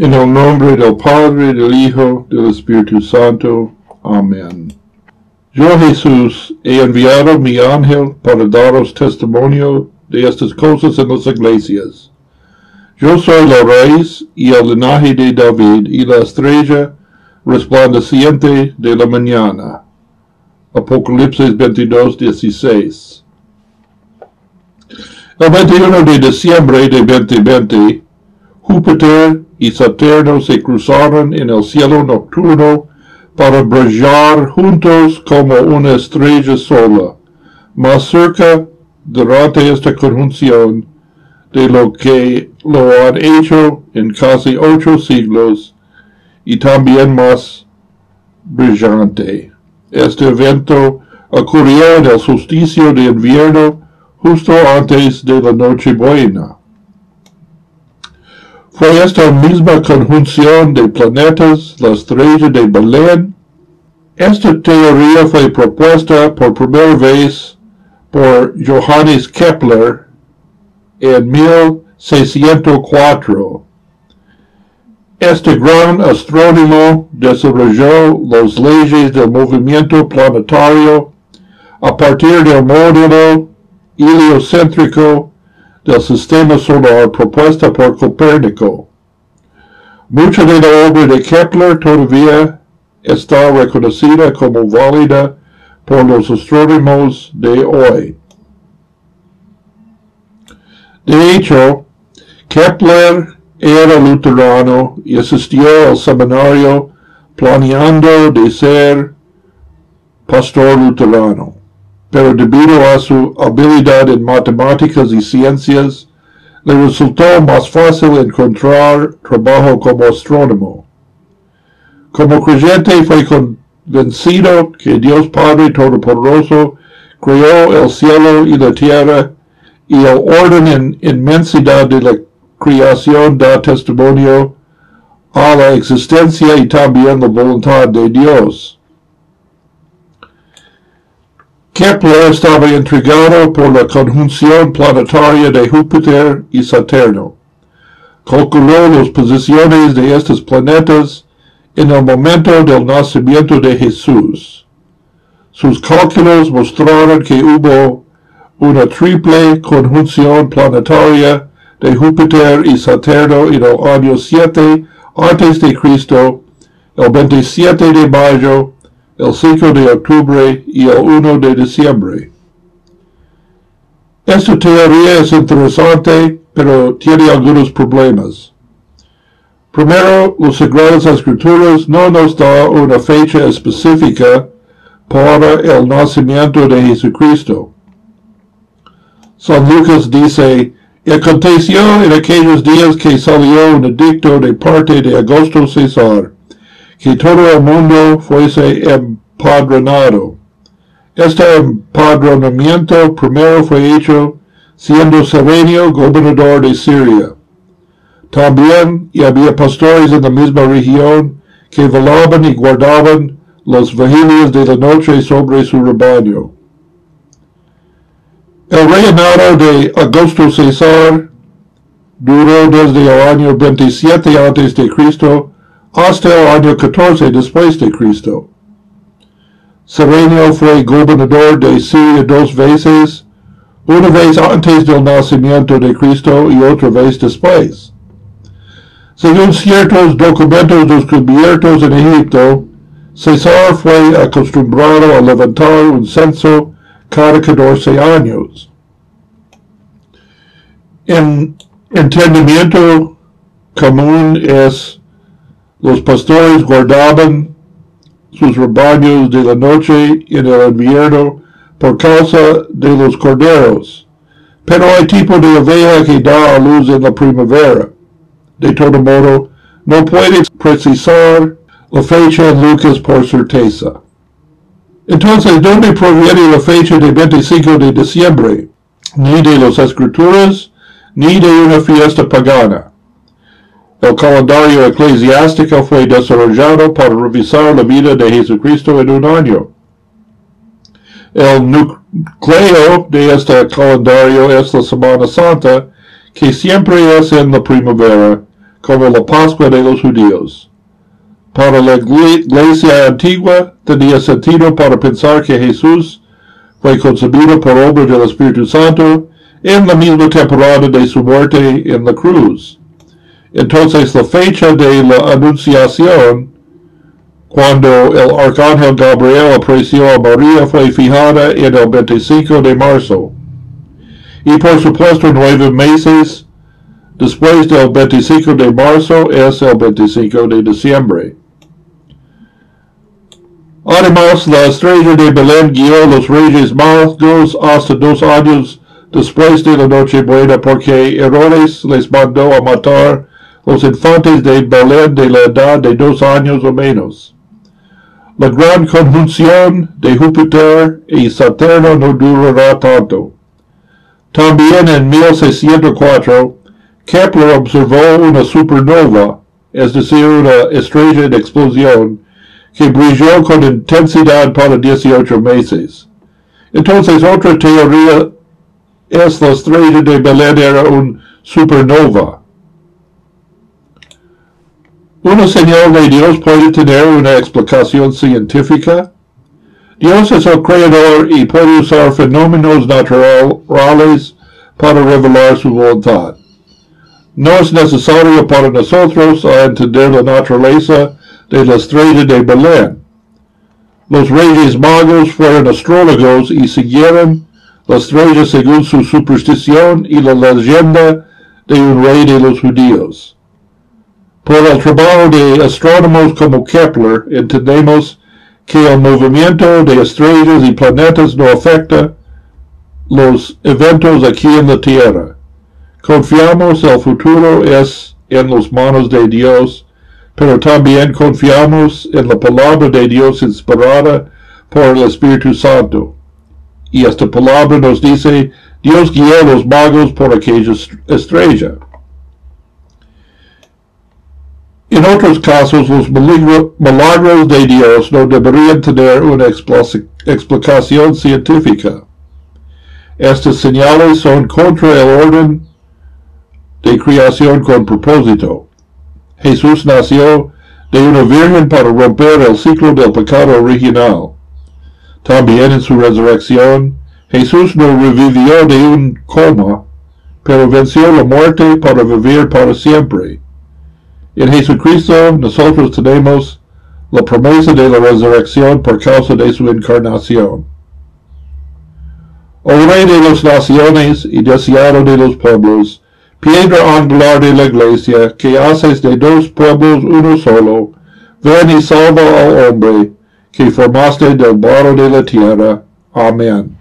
En el nombre del Padre, del Hijo, del Espíritu Santo. Amén. Yo Jesús he enviado mi ángel para daros testimonio de estas cosas en las iglesias. Yo soy la raíz y el linaje de David y la estrella resplandeciente de la mañana. Apocalipsis 22, 16. El 21 de diciembre de 2020, Júpiter y Saturno se cruzaron en el cielo nocturno para brillar juntos como una estrella sola, más cerca durante esta conjunción de lo que lo han hecho en casi ocho siglos y también más brillante. Este evento ocurrió en el solsticio de invierno justo antes de la Nochebuena. Fue esta misma conjunción de planetas la estrella de Belén. Esta teoría fue propuesta por primera vez por Johannes Kepler en 1604. Este gran astrónomo desarrolló las leyes del movimiento planetario a partir del módulo heliocéntrico del sistema solar propuesta por Copérnico. Mucha de la obra de Kepler todavía está reconocida como válida por los astrónomos de hoy. De hecho, Kepler era luterano y asistió al seminario planeando de ser pastor luterano pero debido a su habilidad en matemáticas y ciencias, le resultó más fácil encontrar trabajo como astrónomo. Como creyente fue convencido que Dios Padre Todopoderoso creó el cielo y la tierra y el orden en inmensidad de la creación da testimonio a la existencia y también la voluntad de Dios. Kepler estaba intrigado por la conjunción planetaria de Júpiter y Saturno. Calculó las posiciones de estos planetas en el momento del nacimiento de Jesús. Sus cálculos mostraron que hubo una triple conjunción planetaria de Júpiter y Saturno en el año 7 antes de Cristo, el 27 de mayo el 5 de octubre y el 1 de diciembre. Esta teoría es interesante, pero tiene algunos problemas. Primero, los Sagradas Escrituras no nos da una fecha específica para el nacimiento de Jesucristo. San Lucas dice, aconteció en aquellos días que salió un edicto de parte de Augusto César que todo el mundo fuese empadronado. Este empadronamiento primero fue hecho siendo Serenio gobernador de Siria. También y había pastores en la misma región que velaban y guardaban las vigilias de la noche sobre su rebaño. El reinado de Augusto César duró desde el año 27 a.C hasta el año 14 después de Cristo. Serenio fue gobernador de Siria dos veces, una vez antes del nacimiento de Cristo y otra vez después. Según ciertos documentos descubiertos en Egipto, César fue acostumbrado a levantar un censo cada 14 años. En entendimiento común es los pastores guardaban sus rebaños de la noche en el invierno por causa de los corderos. Pero hay tipo de oveja que da a luz en la primavera. De todo modo, no puede precisar la fecha en Lucas por certeza. Entonces, ¿dónde proviene la fecha de 25 de diciembre? Ni de las escrituras, ni de una fiesta pagana. El calendario eclesiástico fue desarrollado para revisar la vida de Jesucristo en un año. El núcleo de este calendario es la Semana Santa, que siempre es en la primavera, como la Pascua de los judíos. Para la iglesia antigua tenía sentido para pensar que Jesús fue concebido por obra del Espíritu Santo en la misma temporada de su muerte en la cruz. Entonces la fecha de la anunciación, cuando el arcángel Gabriel apareció a María, fue fijada en el 25 de marzo. Y por supuesto nueve meses después del 25 de marzo es el 25 de diciembre. Además, la estrella de Belén guió los reyes magos hasta dos años después de la noche buena porque Herodes les mandó a matar los infantes de Belén de la edad de dos años o menos. La gran conjunción de Júpiter y Saturno no durará tanto. También en 1604, Kepler observó una supernova, es decir, una estrella en explosión, que brilló con intensidad para 18 meses. Entonces otra teoría es la estrella de Belén era un supernova. ¿Una señal de Dios puede tener una explicación científica? Dios es el creador y puede usar fenómenos naturales para revelar su voluntad. No es necesario para nosotros entender la naturaleza de la estrella de Belén. Los reyes magos fueron astrólogos y siguieron la estrella según su superstición y la leyenda de un rey de los judíos. Por el trabajo de astrónomos como Kepler, entendemos que el movimiento de estrellas y planetas no afecta los eventos aquí en la Tierra. Confiamos el futuro es en las manos de Dios, pero también confiamos en la palabra de Dios inspirada por el Espíritu Santo. Y esta palabra nos dice, Dios guió a los magos por aquella estrella. En otros casos, los milagros de Dios no deberían tener una explicación científica. Estas señales son contra el orden de creación con propósito. Jesús nació de una virgen para romper el ciclo del pecado original. También en su resurrección, Jesús no revivió de un coma, pero venció la muerte para vivir para siempre. En Jesucristo nosotros tenemos la promesa de la resurrección por causa de su encarnación. Oh Rey de las naciones y deseado de los pueblos, piedra angular de la iglesia, que haces de dos pueblos uno solo, ven y salva al hombre, que formaste del barro de la tierra. Amén.